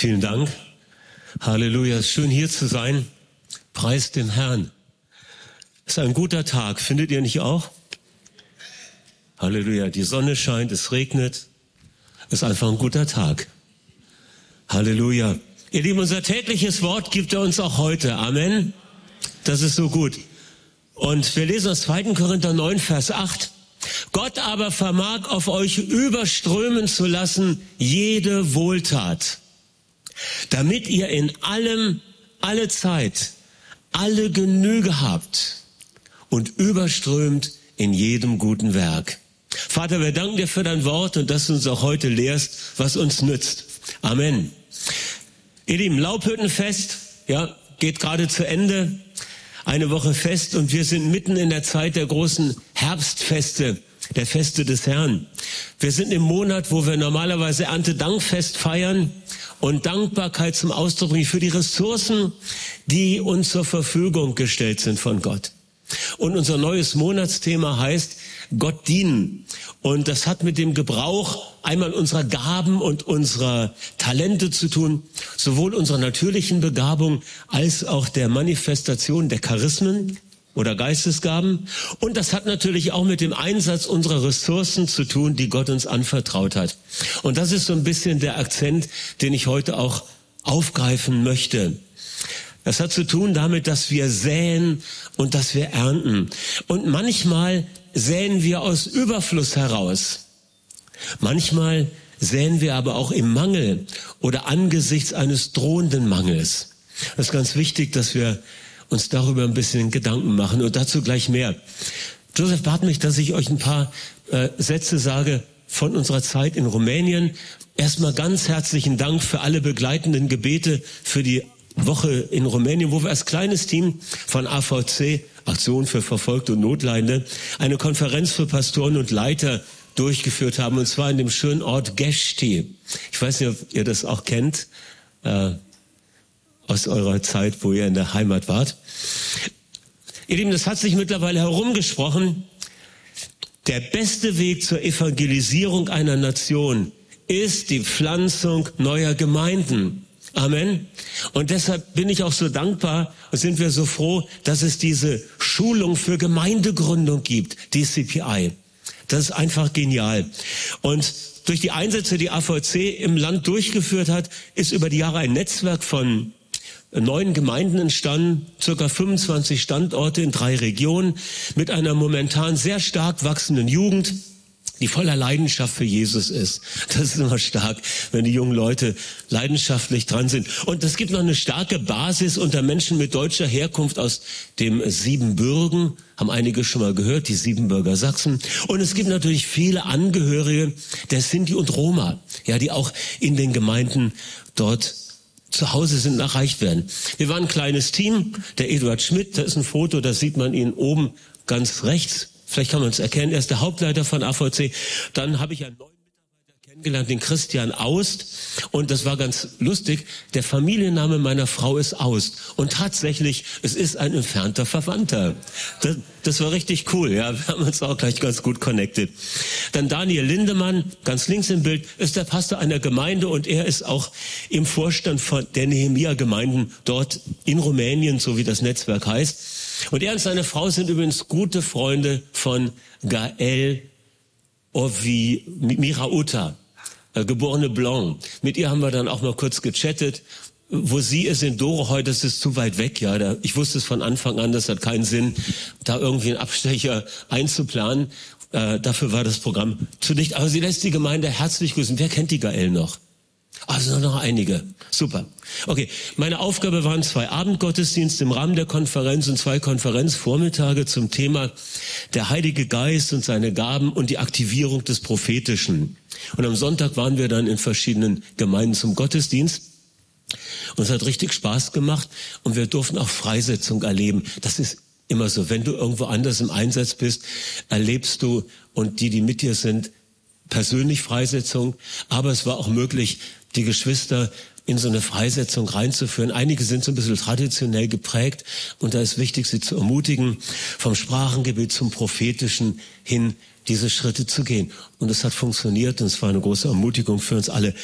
Vielen Dank. Halleluja. Schön hier zu sein. Preis dem Herrn. Es ist ein guter Tag. Findet ihr nicht auch? Halleluja. Die Sonne scheint, es regnet. Es ist einfach ein guter Tag. Halleluja. Ihr Lieben, unser tägliches Wort gibt er uns auch heute. Amen. Das ist so gut. Und wir lesen aus 2. Korinther 9, Vers 8. Gott aber vermag auf euch überströmen zu lassen jede Wohltat damit ihr in allem, alle Zeit, alle Genüge habt und überströmt in jedem guten Werk. Vater, wir danken dir für dein Wort und dass du uns auch heute lehrst, was uns nützt. Amen. Ihr Lieben, Laubhüttenfest, ja, geht gerade zu Ende. Eine Woche fest und wir sind mitten in der Zeit der großen Herbstfeste, der Feste des Herrn. Wir sind im Monat, wo wir normalerweise Erntedankfest feiern und Dankbarkeit zum Ausdruck bringen für die Ressourcen, die uns zur Verfügung gestellt sind von Gott. Und unser neues Monatsthema heißt Gott dienen. Und das hat mit dem Gebrauch einmal unserer Gaben und unserer Talente zu tun, sowohl unserer natürlichen Begabung als auch der Manifestation der Charismen, oder Geistesgaben. Und das hat natürlich auch mit dem Einsatz unserer Ressourcen zu tun, die Gott uns anvertraut hat. Und das ist so ein bisschen der Akzent, den ich heute auch aufgreifen möchte. Das hat zu tun damit, dass wir säen und dass wir ernten. Und manchmal säen wir aus Überfluss heraus. Manchmal säen wir aber auch im Mangel oder angesichts eines drohenden Mangels. Das ist ganz wichtig, dass wir uns darüber ein bisschen Gedanken machen und dazu gleich mehr. Joseph bat mich, dass ich euch ein paar äh, Sätze sage von unserer Zeit in Rumänien. Erstmal ganz herzlichen Dank für alle begleitenden Gebete für die Woche in Rumänien, wo wir als kleines Team von AVC, Aktion für Verfolgte und Notleidende, eine Konferenz für Pastoren und Leiter durchgeführt haben, und zwar in dem schönen Ort Gesti. Ich weiß nicht, ob ihr das auch kennt. Äh, aus eurer Zeit, wo ihr in der Heimat wart. Ihr Lieben, das hat sich mittlerweile herumgesprochen. Der beste Weg zur Evangelisierung einer Nation ist die Pflanzung neuer Gemeinden. Amen. Und deshalb bin ich auch so dankbar und sind wir so froh, dass es diese Schulung für Gemeindegründung gibt, die CPI. Das ist einfach genial. Und durch die Einsätze, die AVC im Land durchgeführt hat, ist über die Jahre ein Netzwerk von neun Gemeinden entstanden, circa 25 Standorte in drei Regionen mit einer momentan sehr stark wachsenden Jugend, die voller Leidenschaft für Jesus ist. Das ist immer stark, wenn die jungen Leute leidenschaftlich dran sind. Und es gibt noch eine starke Basis unter Menschen mit deutscher Herkunft aus dem Siebenbürgen, haben einige schon mal gehört, die Siebenbürger Sachsen. Und es gibt natürlich viele Angehörige der Sinti und Roma, ja, die auch in den Gemeinden dort zu Hause sind erreicht werden. Wir waren ein kleines Team. Der Eduard Schmidt, da ist ein Foto, da sieht man ihn oben ganz rechts. Vielleicht kann man es erkennen. Er ist der Hauptleiter von AVC. Dann habe ich einen neuen kennengelernt, den Christian Aust. Und das war ganz lustig. Der Familienname meiner Frau ist Aust. Und tatsächlich, es ist ein entfernter Verwandter. Das, das war richtig cool. Ja, wir haben uns auch gleich ganz gut connected. Dann Daniel Lindemann, ganz links im Bild, ist der Pastor einer Gemeinde und er ist auch im Vorstand von der Nehemia-Gemeinden dort in Rumänien, so wie das Netzwerk heißt. Und er und seine Frau sind übrigens gute Freunde von Gael Ovi Mirauta äh, geborene Blanc. Mit ihr haben wir dann auch mal kurz gechattet. Wo sie ist in Dore heute, das ist zu weit weg, ja. Da, ich wusste es von Anfang an, das hat keinen Sinn, da irgendwie einen Abstecher einzuplanen. Äh, dafür war das Programm zu dicht. Aber sie lässt die Gemeinde herzlich grüßen. Wer kennt die Gael noch? Also noch einige. Super. Okay, meine Aufgabe waren zwei Abendgottesdienste im Rahmen der Konferenz und zwei Konferenzvormittage zum Thema der Heilige Geist und seine Gaben und die Aktivierung des Prophetischen. Und am Sonntag waren wir dann in verschiedenen Gemeinden zum Gottesdienst. Und es hat richtig Spaß gemacht und wir durften auch Freisetzung erleben. Das ist immer so. Wenn du irgendwo anders im Einsatz bist, erlebst du und die, die mit dir sind, persönlich Freisetzung. Aber es war auch möglich, die Geschwister in so eine Freisetzung reinzuführen. Einige sind so ein bisschen traditionell geprägt und da ist wichtig, sie zu ermutigen, vom Sprachengebet zum Prophetischen hin diese Schritte zu gehen. Und es hat funktioniert und es war eine große Ermutigung für uns alle.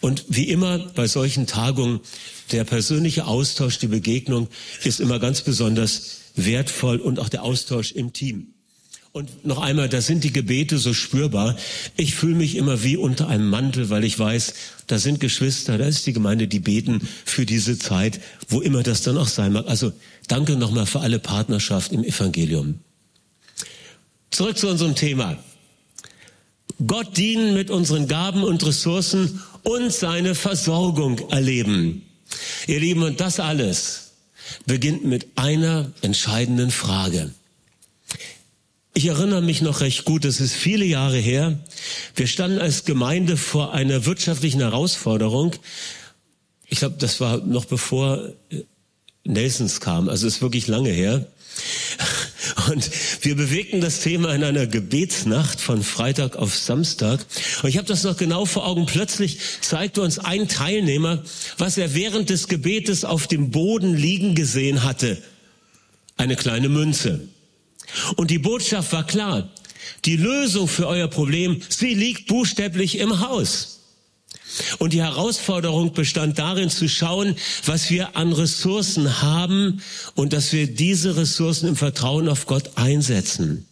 Und wie immer bei solchen Tagungen, der persönliche Austausch, die Begegnung ist immer ganz besonders wertvoll und auch der Austausch im Team. Und noch einmal, da sind die Gebete so spürbar. Ich fühle mich immer wie unter einem Mantel, weil ich weiß, da sind Geschwister, da ist die Gemeinde, die beten für diese Zeit, wo immer das dann auch sein mag. Also danke nochmal für alle Partnerschaft im Evangelium. Zurück zu unserem Thema. Gott dienen mit unseren Gaben und Ressourcen und seine Versorgung erleben. Ihr Lieben, und das alles beginnt mit einer entscheidenden Frage. Ich erinnere mich noch recht gut, das ist viele Jahre her. Wir standen als Gemeinde vor einer wirtschaftlichen Herausforderung. Ich glaube, das war noch bevor äh, Nelsons kam, also ist wirklich lange her. Und wir bewegten das Thema in einer Gebetsnacht von Freitag auf Samstag. Und ich habe das noch genau vor Augen. Plötzlich zeigte uns ein Teilnehmer, was er während des Gebetes auf dem Boden liegen gesehen hatte. Eine kleine Münze. Und die Botschaft war klar. Die Lösung für euer Problem, sie liegt buchstäblich im Haus. Und die Herausforderung bestand darin zu schauen, was wir an Ressourcen haben und dass wir diese Ressourcen im Vertrauen auf Gott einsetzen.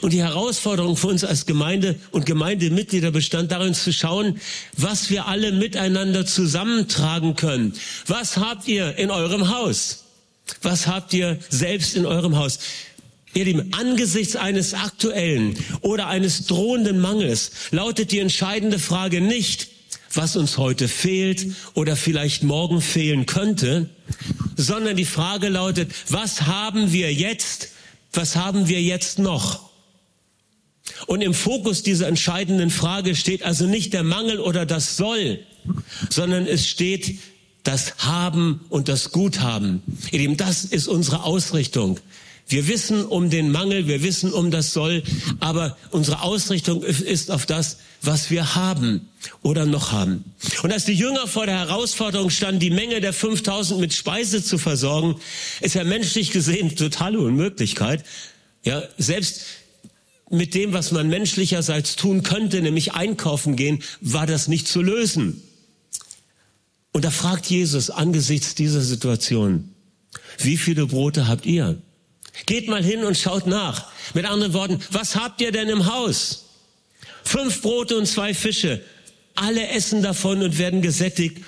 Und die Herausforderung für uns als Gemeinde und Gemeindemitglieder bestand darin zu schauen, was wir alle miteinander zusammentragen können. Was habt ihr in eurem Haus? Was habt ihr selbst in eurem Haus? Ihr Lieben, angesichts eines aktuellen oder eines drohenden Mangels lautet die entscheidende Frage nicht, was uns heute fehlt oder vielleicht morgen fehlen könnte, sondern die Frage lautet, was haben wir jetzt, was haben wir jetzt noch? Und im Fokus dieser entscheidenden Frage steht also nicht der Mangel oder das Soll, sondern es steht das Haben und das Guthaben. Ihr Lieben, das ist unsere Ausrichtung. Wir wissen um den Mangel, wir wissen um das Soll, aber unsere Ausrichtung ist auf das, was wir haben oder noch haben. Und als die Jünger vor der Herausforderung standen, die Menge der 5000 mit Speise zu versorgen, ist ja menschlich gesehen totale Unmöglichkeit. Ja, selbst mit dem, was man menschlicherseits tun könnte, nämlich einkaufen gehen, war das nicht zu lösen. Und da fragt Jesus angesichts dieser Situation, wie viele Brote habt ihr? Geht mal hin und schaut nach. Mit anderen Worten, was habt ihr denn im Haus? Fünf Brote und zwei Fische. Alle essen davon und werden gesättigt.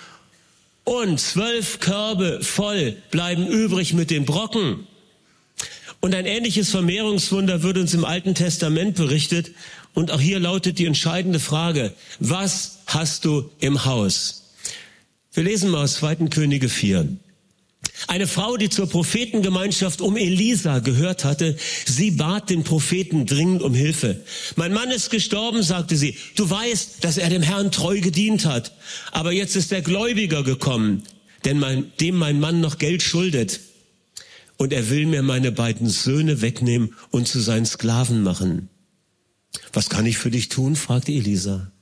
Und zwölf Körbe voll bleiben übrig mit den Brocken. Und ein ähnliches Vermehrungswunder wird uns im Alten Testament berichtet. Und auch hier lautet die entscheidende Frage, was hast du im Haus? Wir lesen mal aus 2. Könige 4. Eine Frau, die zur Prophetengemeinschaft um Elisa gehört hatte, sie bat den Propheten dringend um Hilfe. Mein Mann ist gestorben, sagte sie. Du weißt, dass er dem Herrn treu gedient hat. Aber jetzt ist der Gläubiger gekommen, denn mein, dem mein Mann noch Geld schuldet. Und er will mir meine beiden Söhne wegnehmen und zu seinen Sklaven machen. Was kann ich für dich tun? fragte Elisa.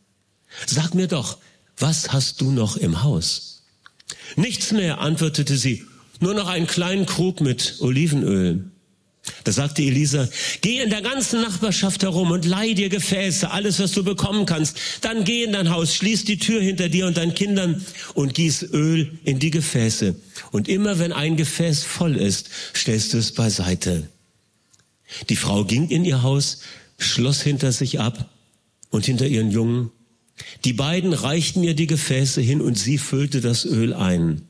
Sag mir doch, was hast du noch im Haus? Nichts mehr, antwortete sie, nur noch einen kleinen Krug mit Olivenöl. Da sagte Elisa, geh in der ganzen Nachbarschaft herum und leih dir Gefäße, alles, was du bekommen kannst. Dann geh in dein Haus, schließ die Tür hinter dir und deinen Kindern und gieß Öl in die Gefäße. Und immer wenn ein Gefäß voll ist, stellst du es beiseite. Die Frau ging in ihr Haus, schloss hinter sich ab und hinter ihren Jungen die beiden reichten ihr die Gefäße hin und sie füllte das Öl ein.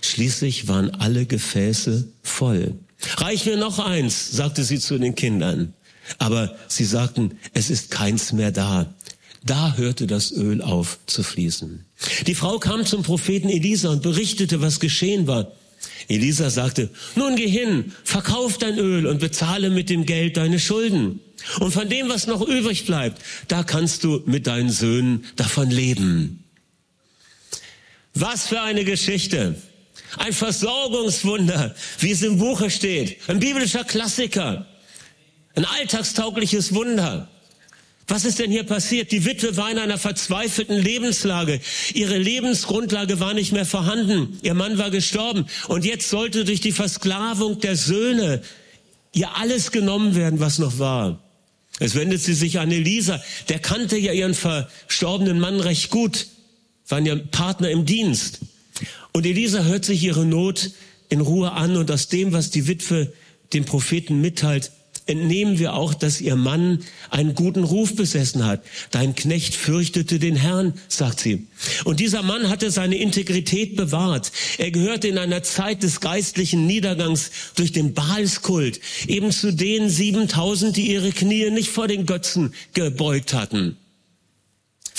Schließlich waren alle Gefäße voll. Reich mir noch eins, sagte sie zu den Kindern. Aber sie sagten, es ist keins mehr da. Da hörte das Öl auf zu fließen. Die Frau kam zum Propheten Elisa und berichtete, was geschehen war. Elisa sagte, nun geh hin, verkauf dein Öl und bezahle mit dem Geld deine Schulden. Und von dem, was noch übrig bleibt, da kannst du mit deinen Söhnen davon leben. Was für eine Geschichte. Ein Versorgungswunder, wie es im Buche steht. Ein biblischer Klassiker. Ein alltagstaugliches Wunder. Was ist denn hier passiert? Die Witwe war in einer verzweifelten Lebenslage. Ihre Lebensgrundlage war nicht mehr vorhanden. Ihr Mann war gestorben. Und jetzt sollte durch die Versklavung der Söhne ihr alles genommen werden, was noch war. Es wendet sie sich an Elisa. Der kannte ja ihren verstorbenen Mann recht gut, waren ja Partner im Dienst. Und Elisa hört sich ihre Not in Ruhe an und aus dem, was die Witwe dem Propheten mitteilt, entnehmen wir auch, dass ihr Mann einen guten Ruf besessen hat. Dein Knecht fürchtete den Herrn, sagt sie. Und dieser Mann hatte seine Integrität bewahrt. Er gehörte in einer Zeit des geistlichen Niedergangs durch den Baalskult eben zu den 7000, die ihre Knie nicht vor den Götzen gebeugt hatten.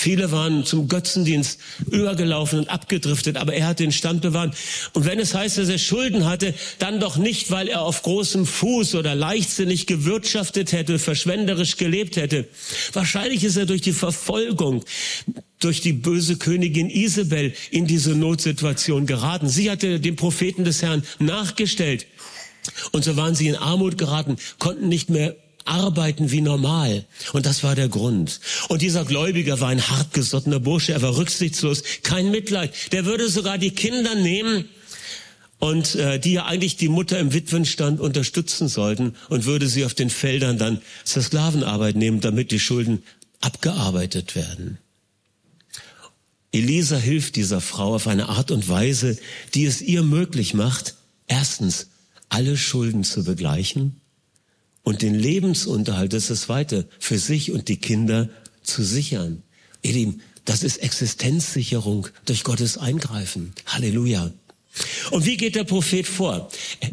Viele waren zum Götzendienst übergelaufen und abgedriftet, aber er hat den Stand bewahrt. Und wenn es heißt, dass er Schulden hatte, dann doch nicht, weil er auf großem Fuß oder leichtsinnig gewirtschaftet hätte, verschwenderisch gelebt hätte. Wahrscheinlich ist er durch die Verfolgung, durch die böse Königin Isabel in diese Notsituation geraten. Sie hatte dem Propheten des Herrn nachgestellt. Und so waren sie in Armut geraten, konnten nicht mehr arbeiten wie normal. Und das war der Grund. Und dieser Gläubiger war ein hartgesottener Bursche, er war rücksichtslos, kein Mitleid. Der würde sogar die Kinder nehmen und äh, die ja eigentlich die Mutter im Witwenstand unterstützen sollten und würde sie auf den Feldern dann zur Sklavenarbeit nehmen, damit die Schulden abgearbeitet werden. Elisa hilft dieser Frau auf eine Art und Weise, die es ihr möglich macht, erstens alle Schulden zu begleichen und den Lebensunterhalt, das ist das Zweite, für sich und die Kinder zu sichern. Ihr Lieben, das ist Existenzsicherung durch Gottes Eingreifen. Halleluja. Und wie geht der Prophet vor?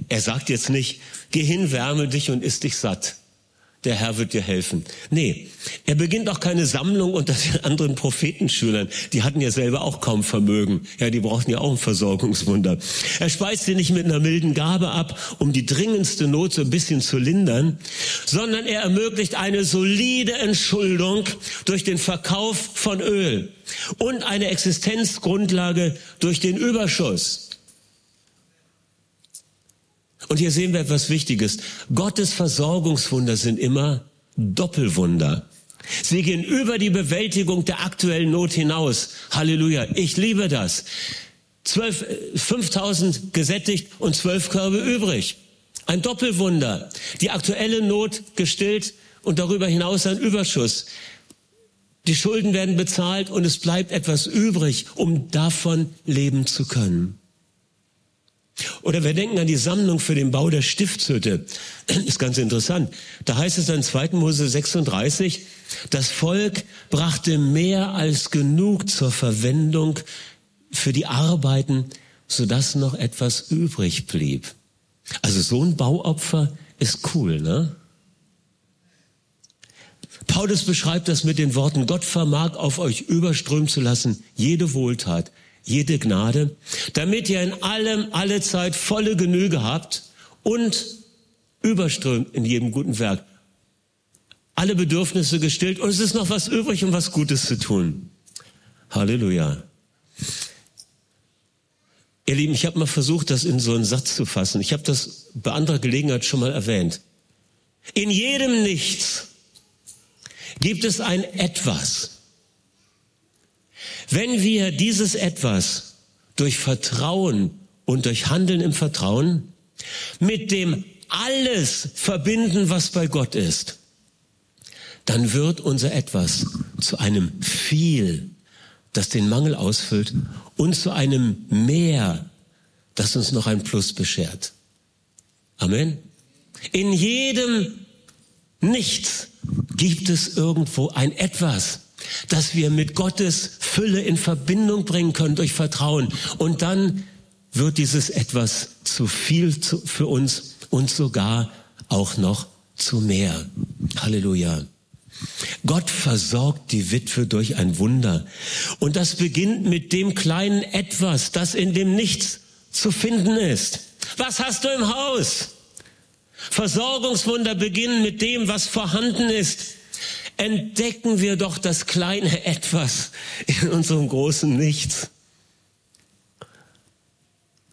Er sagt jetzt nicht, geh hin, wärme dich und isst dich satt der Herr wird dir helfen. Nee, er beginnt auch keine Sammlung unter den anderen Prophetenschülern. Die hatten ja selber auch kaum Vermögen. Ja, die brauchten ja auch ein Versorgungswunder. Er speist sie nicht mit einer milden Gabe ab, um die dringendste Not so ein bisschen zu lindern, sondern er ermöglicht eine solide Entschuldung durch den Verkauf von Öl und eine Existenzgrundlage durch den Überschuss. Und hier sehen wir etwas Wichtiges. Gottes Versorgungswunder sind immer Doppelwunder. Sie gehen über die Bewältigung der aktuellen Not hinaus. Halleluja. Ich liebe das. 12, 5000 gesättigt und zwölf Körbe übrig. Ein Doppelwunder. Die aktuelle Not gestillt und darüber hinaus ein Überschuss. Die Schulden werden bezahlt und es bleibt etwas übrig, um davon leben zu können. Oder wir denken an die Sammlung für den Bau der Stiftshütte. Ist ganz interessant. Da heißt es dann 2. Mose 36, das Volk brachte mehr als genug zur Verwendung für die Arbeiten, sodass noch etwas übrig blieb. Also so ein Bauopfer ist cool, ne? Paulus beschreibt das mit den Worten, Gott vermag auf euch überströmen zu lassen, jede Wohltat, jede Gnade, damit ihr in allem, alle Zeit volle Genüge habt und überströmt in jedem guten Werk. Alle Bedürfnisse gestillt und es ist noch was übrig, um was Gutes zu tun. Halleluja. Ihr Lieben, ich habe mal versucht, das in so einen Satz zu fassen. Ich habe das bei anderer Gelegenheit schon mal erwähnt. In jedem Nichts gibt es ein Etwas, wenn wir dieses etwas durch Vertrauen und durch Handeln im Vertrauen mit dem alles verbinden, was bei Gott ist, dann wird unser etwas zu einem viel, das den Mangel ausfüllt und zu einem mehr, das uns noch ein Plus beschert. Amen. In jedem Nichts gibt es irgendwo ein etwas, dass wir mit Gottes Fülle in Verbindung bringen können durch Vertrauen. Und dann wird dieses etwas zu viel für uns und sogar auch noch zu mehr. Halleluja. Gott versorgt die Witwe durch ein Wunder. Und das beginnt mit dem kleinen Etwas, das in dem Nichts zu finden ist. Was hast du im Haus? Versorgungswunder beginnen mit dem, was vorhanden ist entdecken wir doch das kleine Etwas in unserem großen Nichts.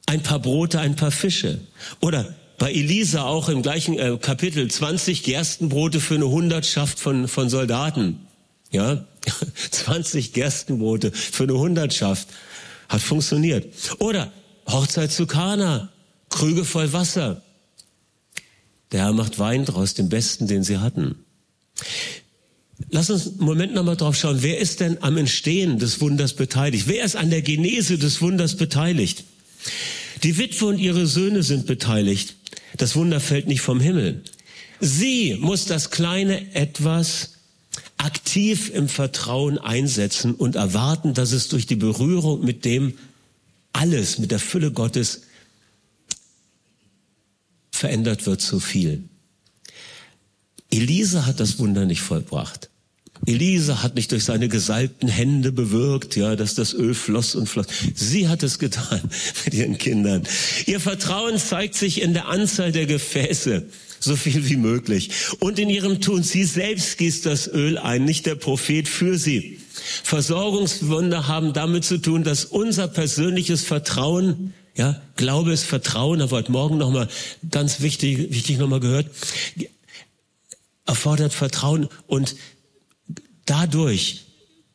Ein paar Brote, ein paar Fische. Oder bei Elisa auch im gleichen äh, Kapitel 20 Gerstenbrote für eine Hundertschaft von, von Soldaten. Ja, 20 Gerstenbrote für eine Hundertschaft. Hat funktioniert. Oder Hochzeit zu Kana, Krüge voll Wasser. Der Herr macht Wein draus, den besten, den sie hatten. Lass uns einen Moment nochmal drauf schauen. Wer ist denn am Entstehen des Wunders beteiligt? Wer ist an der Genese des Wunders beteiligt? Die Witwe und ihre Söhne sind beteiligt. Das Wunder fällt nicht vom Himmel. Sie muss das kleine etwas aktiv im Vertrauen einsetzen und erwarten, dass es durch die Berührung mit dem alles, mit der Fülle Gottes verändert wird zu viel. Elisa hat das Wunder nicht vollbracht. Elisa hat nicht durch seine gesalbten Hände bewirkt, ja, dass das Öl floss und floss. Sie hat es getan mit ihren Kindern. Ihr Vertrauen zeigt sich in der Anzahl der Gefäße, so viel wie möglich. Und in ihrem Tun. Sie selbst gießt das Öl ein, nicht der Prophet für sie. Versorgungswunder haben damit zu tun, dass unser persönliches Vertrauen ja, Glaube ist Vertrauen, aber heute Morgen nochmal ganz wichtig, wichtig nochmal gehört, erfordert Vertrauen und dadurch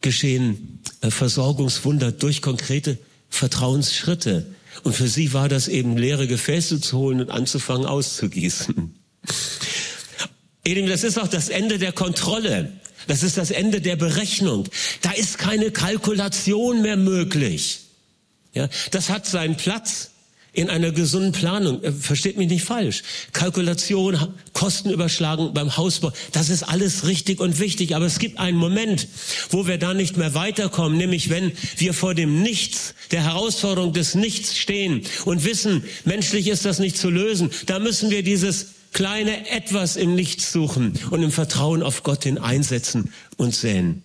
geschehen äh, Versorgungswunder durch konkrete Vertrauensschritte. Und für sie war das eben leere Gefäße zu holen und anzufangen auszugießen. Eben, das ist auch das Ende der Kontrolle. Das ist das Ende der Berechnung. Da ist keine Kalkulation mehr möglich. Ja, das hat seinen Platz in einer gesunden Planung. Äh, versteht mich nicht falsch. Kalkulation, Kosten überschlagen beim Hausbau, das ist alles richtig und wichtig. Aber es gibt einen Moment, wo wir da nicht mehr weiterkommen, nämlich wenn wir vor dem Nichts, der Herausforderung des Nichts stehen und wissen, menschlich ist das nicht zu lösen. Da müssen wir dieses kleine Etwas im Nichts suchen und im Vertrauen auf Gott hin einsetzen und säen.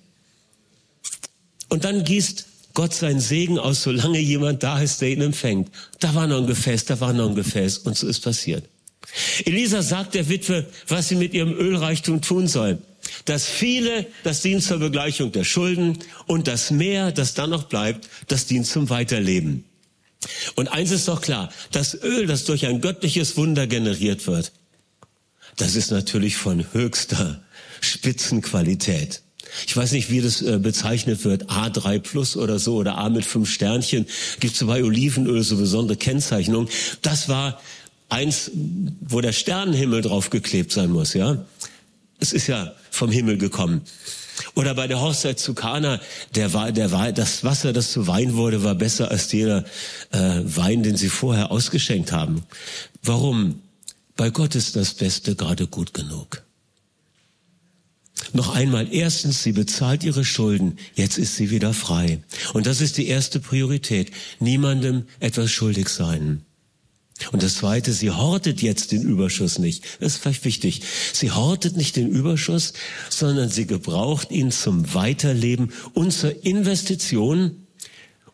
Und dann gießt Gott seinen Segen aus, solange jemand da ist, der ihn empfängt. Da war noch ein Gefäß, da war noch ein Gefäß und so ist passiert. Elisa sagt der Witwe, was sie mit ihrem Ölreichtum tun soll. Das viele, das dient zur Begleichung der Schulden und das Mehr, das dann noch bleibt, das dient zum Weiterleben. Und eins ist doch klar, das Öl, das durch ein göttliches Wunder generiert wird, das ist natürlich von höchster Spitzenqualität. Ich weiß nicht, wie das äh, bezeichnet wird, A3 Plus oder so oder A mit fünf Sternchen. Gibt es bei Olivenöl so besondere Kennzeichnung. Das war eins, wo der Sternenhimmel draufgeklebt sein muss, ja. Es ist ja vom Himmel gekommen. Oder bei der Hochzeit zu Kana, der war, der war, das Wasser, das zu Wein wurde, war besser als jeder äh, Wein, den sie vorher ausgeschenkt haben. Warum? Bei Gott ist das Beste gerade gut genug. Noch einmal, erstens, sie bezahlt ihre Schulden, jetzt ist sie wieder frei. Und das ist die erste Priorität. Niemandem etwas schuldig sein. Und das zweite, sie hortet jetzt den Überschuss nicht. Das ist vielleicht wichtig. Sie hortet nicht den Überschuss, sondern sie gebraucht ihn zum Weiterleben und Investition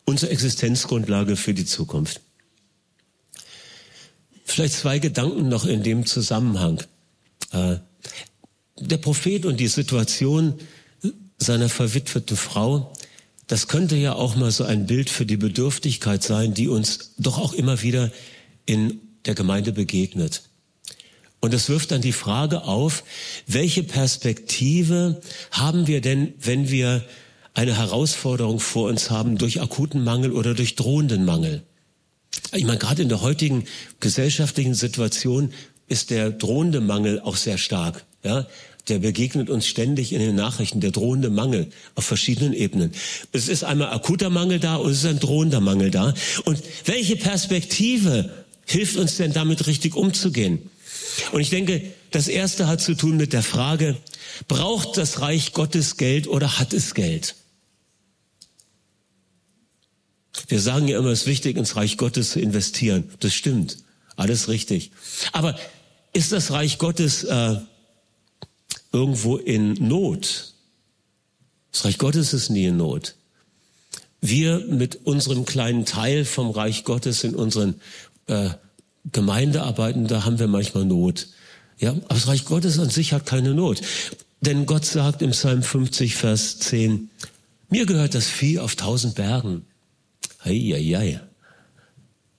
und Existenzgrundlage für die Zukunft. Vielleicht zwei Gedanken noch in dem Zusammenhang. Der Prophet und die Situation seiner verwitweten Frau, das könnte ja auch mal so ein Bild für die Bedürftigkeit sein, die uns doch auch immer wieder in der Gemeinde begegnet. Und es wirft dann die Frage auf, welche Perspektive haben wir denn, wenn wir eine Herausforderung vor uns haben durch akuten Mangel oder durch drohenden Mangel? Ich meine, gerade in der heutigen gesellschaftlichen Situation ist der drohende Mangel auch sehr stark. Ja, der begegnet uns ständig in den Nachrichten, der drohende Mangel auf verschiedenen Ebenen. Es ist einmal akuter Mangel da und es ist ein drohender Mangel da. Und welche Perspektive hilft uns denn damit richtig umzugehen? Und ich denke, das erste hat zu tun mit der Frage, braucht das Reich Gottes Geld oder hat es Geld? Wir sagen ja immer, es ist wichtig, ins Reich Gottes zu investieren. Das stimmt. Alles richtig. Aber ist das Reich Gottes äh, irgendwo in Not. Das Reich Gottes ist nie in Not. Wir mit unserem kleinen Teil vom Reich Gottes in unseren äh, Gemeindearbeiten, da haben wir manchmal Not. Ja, aber das Reich Gottes an sich hat keine Not. Denn Gott sagt im Psalm 50, Vers 10, mir gehört das Vieh auf tausend Bergen. Eieiei,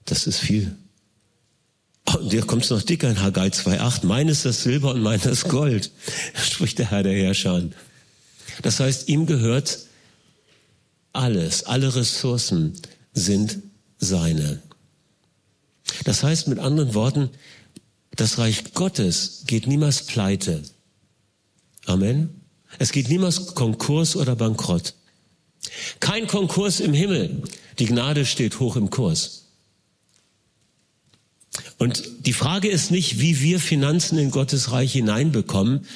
das ist viel. Und hier kommt es noch dicker in Haggai 2,8. Meines das Silber und meines Gold, spricht der Herr der Herrscher. Das heißt, ihm gehört alles, alle Ressourcen sind seine. Das heißt mit anderen Worten, das Reich Gottes geht niemals pleite. Amen. Es geht niemals Konkurs oder Bankrott. Kein Konkurs im Himmel. Die Gnade steht hoch im Kurs. Und die Frage ist nicht, wie wir Finanzen in Gottes Reich hineinbekommen,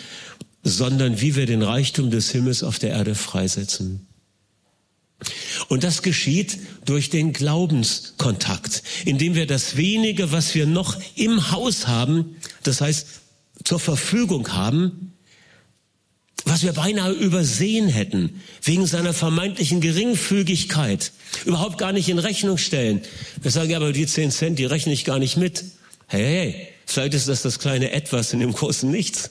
sondern wie wir den Reichtum des Himmels auf der Erde freisetzen. Und das geschieht durch den Glaubenskontakt, indem wir das wenige, was wir noch im Haus haben, das heißt zur Verfügung haben, was wir beinahe übersehen hätten, wegen seiner vermeintlichen Geringfügigkeit, überhaupt gar nicht in Rechnung stellen. Wir sagen, ja, aber die 10 Cent, die rechne ich gar nicht mit. Hey, hey, vielleicht ist das das kleine Etwas in dem großen Nichts,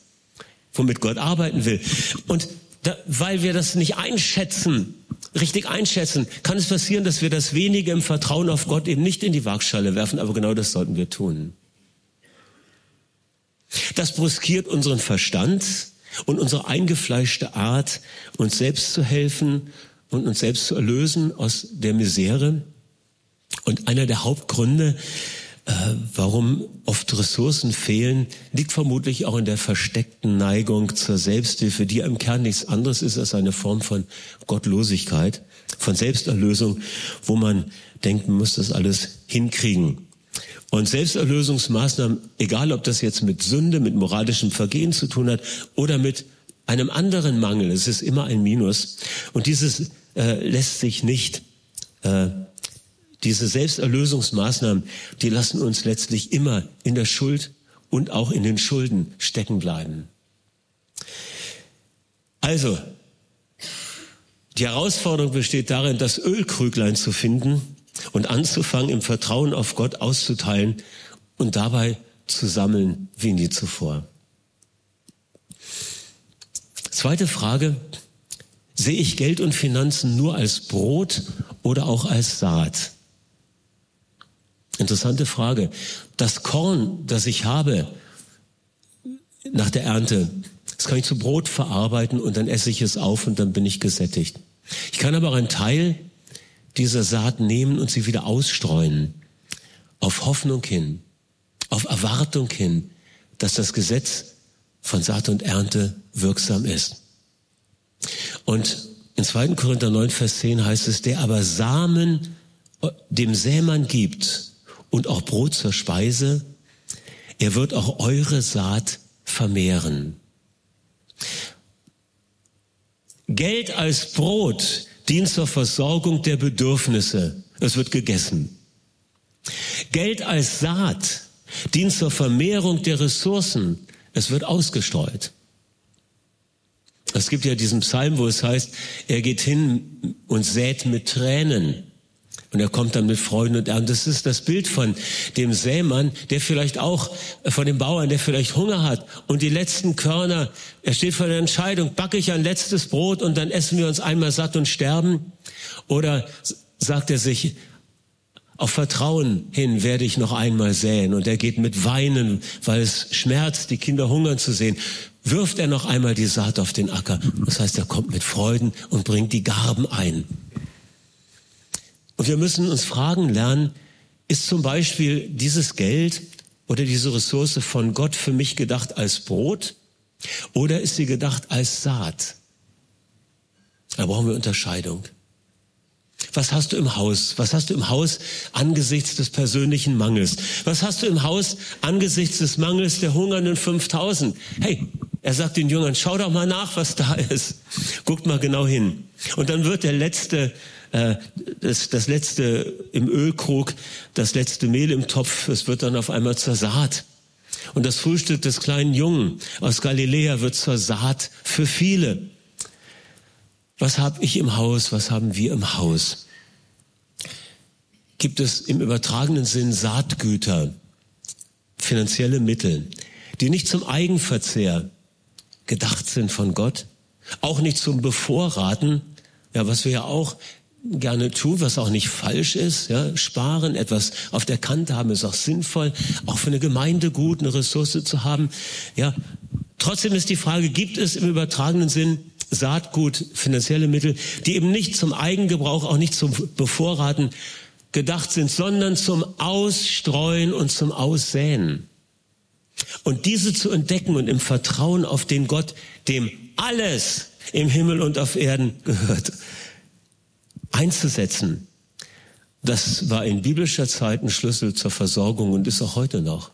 womit Gott arbeiten will. Und da, weil wir das nicht einschätzen, richtig einschätzen, kann es passieren, dass wir das wenige im Vertrauen auf Gott eben nicht in die Waagschale werfen, aber genau das sollten wir tun. Das bruskiert unseren Verstand und unsere eingefleischte Art, uns selbst zu helfen und uns selbst zu erlösen aus der Misere. Und einer der Hauptgründe, äh, warum oft Ressourcen fehlen, liegt vermutlich auch in der versteckten Neigung zur Selbsthilfe, die im Kern nichts anderes ist als eine Form von Gottlosigkeit, von Selbsterlösung, wo man denkt, man muss das alles hinkriegen. Und Selbsterlösungsmaßnahmen, egal ob das jetzt mit Sünde, mit moralischem Vergehen zu tun hat oder mit einem anderen Mangel, es ist immer ein Minus. Und dieses äh, lässt sich nicht, äh, diese Selbsterlösungsmaßnahmen, die lassen uns letztlich immer in der Schuld und auch in den Schulden stecken bleiben. Also, die Herausforderung besteht darin, das Ölkrüglein zu finden, und anzufangen, im Vertrauen auf Gott auszuteilen und dabei zu sammeln wie nie zuvor. Zweite Frage. Sehe ich Geld und Finanzen nur als Brot oder auch als Saat? Interessante Frage. Das Korn, das ich habe nach der Ernte, das kann ich zu Brot verarbeiten und dann esse ich es auf und dann bin ich gesättigt. Ich kann aber auch einen Teil dieser Saat nehmen und sie wieder ausstreuen. Auf Hoffnung hin, auf Erwartung hin, dass das Gesetz von Saat und Ernte wirksam ist. Und in 2. Korinther 9, Vers 10 heißt es, der aber Samen dem Sämann gibt und auch Brot zur Speise, er wird auch eure Saat vermehren. Geld als Brot dient zur Versorgung der Bedürfnisse. Es wird gegessen. Geld als Saat dient zur Vermehrung der Ressourcen. Es wird ausgestreut. Es gibt ja diesen Psalm, wo es heißt, er geht hin und sät mit Tränen. Und er kommt dann mit Freuden und Ernten. Das ist das Bild von dem Sämann, der vielleicht auch, äh, von dem Bauern, der vielleicht Hunger hat und die letzten Körner, er steht vor der Entscheidung, backe ich ein letztes Brot und dann essen wir uns einmal satt und sterben? Oder sagt er sich, auf Vertrauen hin werde ich noch einmal säen. Und er geht mit Weinen, weil es schmerzt, die Kinder hungern zu sehen. Wirft er noch einmal die Saat auf den Acker. Das heißt, er kommt mit Freuden und bringt die Garben ein. Und wir müssen uns fragen lernen, ist zum Beispiel dieses Geld oder diese Ressource von Gott für mich gedacht als Brot oder ist sie gedacht als Saat? Da brauchen wir Unterscheidung. Was hast du im Haus? Was hast du im Haus angesichts des persönlichen Mangels? Was hast du im Haus angesichts des Mangels der hungernden 5000? Hey, er sagt den Jüngern, schau doch mal nach, was da ist. Guckt mal genau hin. Und dann wird der letzte äh, das, das letzte im Ölkrug, das letzte Mehl im Topf, es wird dann auf einmal zur Saat. Und das Frühstück des kleinen Jungen aus Galiläa wird zur Saat für viele. Was habe ich im Haus? Was haben wir im Haus? Gibt es im übertragenen Sinn Saatgüter, finanzielle Mittel, die nicht zum Eigenverzehr gedacht sind von Gott, auch nicht zum Bevorraten, ja, was wir ja auch gerne tun, was auch nicht falsch ist. Ja, sparen, etwas auf der Kante haben ist auch sinnvoll, auch für eine Gemeinde gut, eine Ressource zu haben. Ja, trotzdem ist die Frage, gibt es im übertragenen Sinn Saatgut, finanzielle Mittel, die eben nicht zum Eigengebrauch, auch nicht zum Bevorraten gedacht sind, sondern zum Ausstreuen und zum Aussäen. Und diese zu entdecken und im Vertrauen auf den Gott, dem alles im Himmel und auf Erden gehört, einzusetzen. Das war in biblischer Zeit ein Schlüssel zur Versorgung und ist auch heute noch.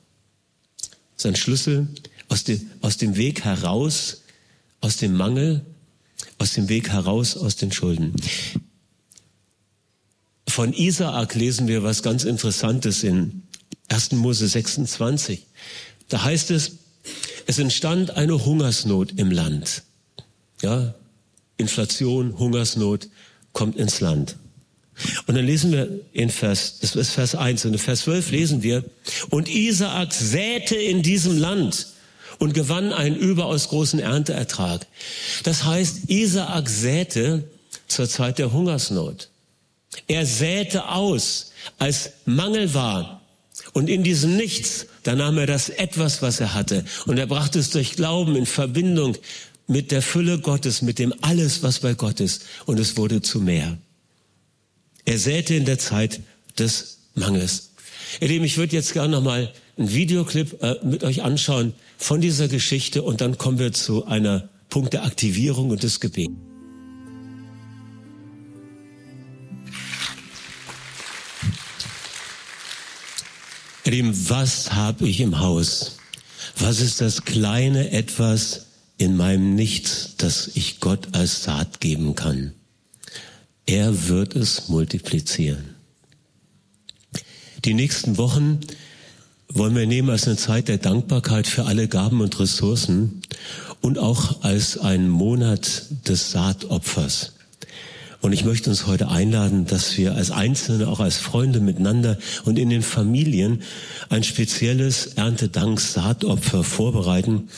Sein Schlüssel aus dem, aus dem Weg heraus, aus dem Mangel, aus dem Weg heraus, aus den Schulden. Von Isaak lesen wir was ganz Interessantes in 1. Mose 26. Da heißt es, es entstand eine Hungersnot im Land. Ja, Inflation, Hungersnot kommt ins Land. Und dann lesen wir in Vers, das ist Vers 1 und in Vers 12 lesen wir, und Isaak säte in diesem Land und gewann einen überaus großen Ernteertrag. Das heißt, Isaak säte zur Zeit der Hungersnot. Er säte aus, als Mangel war. Und in diesem Nichts, da nahm er das etwas, was er hatte, und er brachte es durch Glauben in Verbindung mit der Fülle Gottes, mit dem alles, was bei Gott ist, und es wurde zu mehr. Er säte in der Zeit des Mangels. Ihr Lieben, ich würde jetzt gerne nochmal einen Videoclip äh, mit euch anschauen von dieser Geschichte und dann kommen wir zu einer Punkt der Aktivierung und des Gebets. Ihr Lieben, was habe ich im Haus? Was ist das kleine etwas in meinem Nichts, das ich Gott als Saat geben kann? Er wird es multiplizieren. Die nächsten Wochen wollen wir nehmen als eine Zeit der Dankbarkeit für alle Gaben und Ressourcen und auch als einen Monat des Saatopfers. Und ich möchte uns heute einladen, dass wir als Einzelne, auch als Freunde miteinander und in den Familien ein spezielles Erntedank-Saatopfer vorbereiten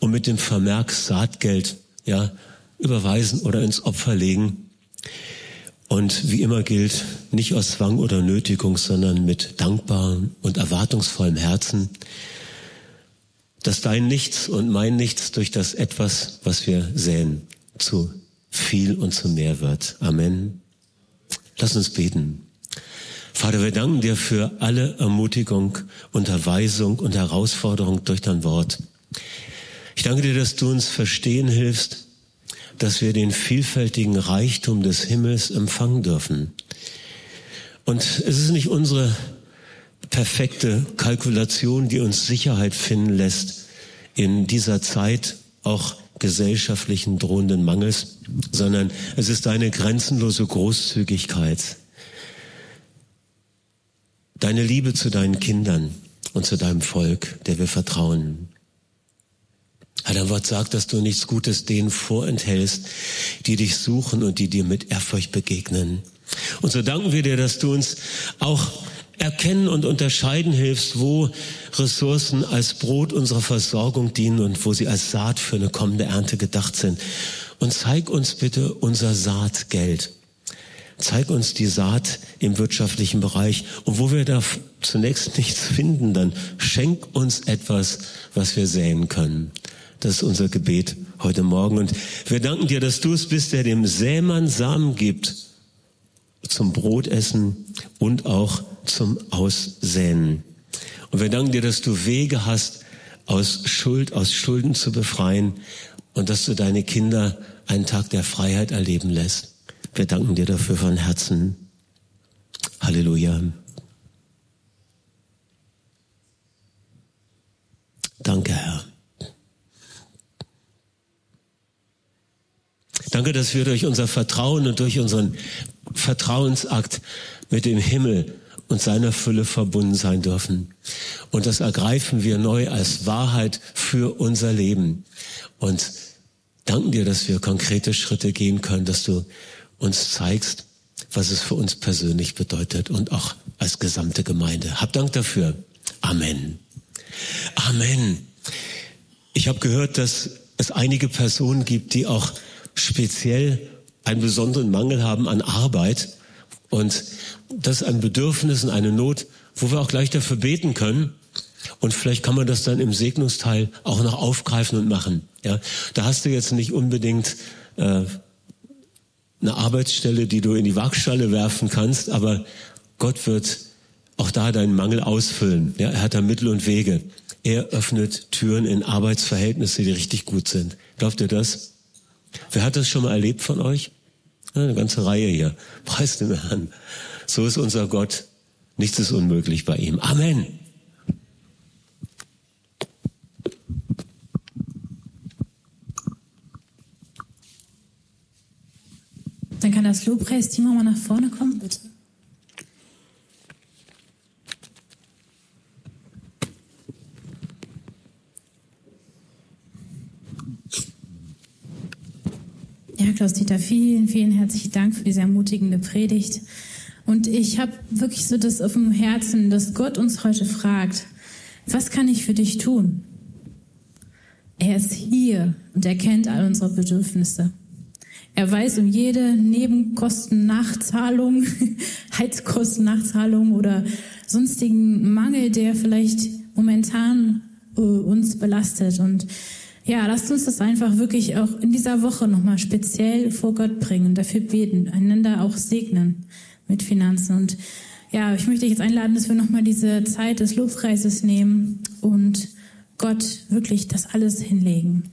und mit dem Vermerk Saatgeld, ja, überweisen oder ins Opfer legen. Und wie immer gilt, nicht aus Zwang oder Nötigung, sondern mit dankbarem und erwartungsvollem Herzen, dass dein Nichts und mein Nichts durch das etwas, was wir säen, zu viel und zu mehr wird. Amen. Lass uns beten. Vater, wir danken dir für alle Ermutigung, Unterweisung und Herausforderung durch dein Wort. Ich danke dir, dass du uns verstehen hilfst, dass wir den vielfältigen Reichtum des Himmels empfangen dürfen. Und es ist nicht unsere perfekte Kalkulation, die uns Sicherheit finden lässt in dieser Zeit auch gesellschaftlichen drohenden Mangels, sondern es ist deine grenzenlose Großzügigkeit, deine Liebe zu deinen Kindern und zu deinem Volk, der wir vertrauen. Herr, dein Wort sagt, dass du nichts Gutes denen vorenthältst, die dich suchen und die dir mit Ehrfurcht begegnen. Und so danken wir dir, dass du uns auch erkennen und unterscheiden hilfst, wo Ressourcen als Brot unserer Versorgung dienen und wo sie als Saat für eine kommende Ernte gedacht sind. Und zeig uns bitte unser Saatgeld. Zeig uns die Saat im wirtschaftlichen Bereich. Und wo wir da zunächst nichts finden, dann schenk uns etwas, was wir säen können. Das ist unser Gebet heute Morgen. Und wir danken dir, dass du es bist, der dem Sämann Samen gibt zum Brotessen und auch zum Aussäen. Und wir danken dir, dass du Wege hast, aus Schuld, aus Schulden zu befreien und dass du deine Kinder einen Tag der Freiheit erleben lässt. Wir danken dir dafür von Herzen. Halleluja. Danke, Herr. Danke, dass wir durch unser Vertrauen und durch unseren Vertrauensakt mit dem Himmel und seiner Fülle verbunden sein dürfen. Und das ergreifen wir neu als Wahrheit für unser Leben. Und danken dir, dass wir konkrete Schritte gehen können, dass du uns zeigst, was es für uns persönlich bedeutet und auch als gesamte Gemeinde. Hab Dank dafür. Amen. Amen. Ich habe gehört, dass es einige Personen gibt, die auch speziell einen besonderen Mangel haben an Arbeit. Und das ist ein Bedürfnis und eine Not, wo wir auch gleich dafür beten können. Und vielleicht kann man das dann im Segnungsteil auch noch aufgreifen und machen. Ja, da hast du jetzt nicht unbedingt äh, eine Arbeitsstelle, die du in die Waagschale werfen kannst, aber Gott wird auch da deinen Mangel ausfüllen. Ja, er hat da Mittel und Wege. Er öffnet Türen in Arbeitsverhältnisse, die richtig gut sind. Glaubt ihr das? Wer hat das schon mal erlebt von euch? Eine ganze Reihe hier. Preist den Herrn. So ist unser Gott. Nichts ist unmöglich bei ihm. Amen. Dann kann das Lobpreisteam mal nach vorne kommen, bitte. Klaus-Dieter, vielen, vielen herzlichen Dank für diese ermutigende Predigt. Und ich habe wirklich so das auf dem Herzen, dass Gott uns heute fragt, was kann ich für dich tun? Er ist hier und er kennt all unsere Bedürfnisse. Er weiß um jede Nebenkostennachzahlung, Heizkostennachzahlung oder sonstigen Mangel, der vielleicht momentan äh, uns belastet. Und ja, lasst uns das einfach wirklich auch in dieser Woche nochmal speziell vor Gott bringen, dafür beten, einander auch segnen mit Finanzen. Und ja, ich möchte dich jetzt einladen, dass wir nochmal diese Zeit des Lobpreises nehmen und Gott wirklich das alles hinlegen.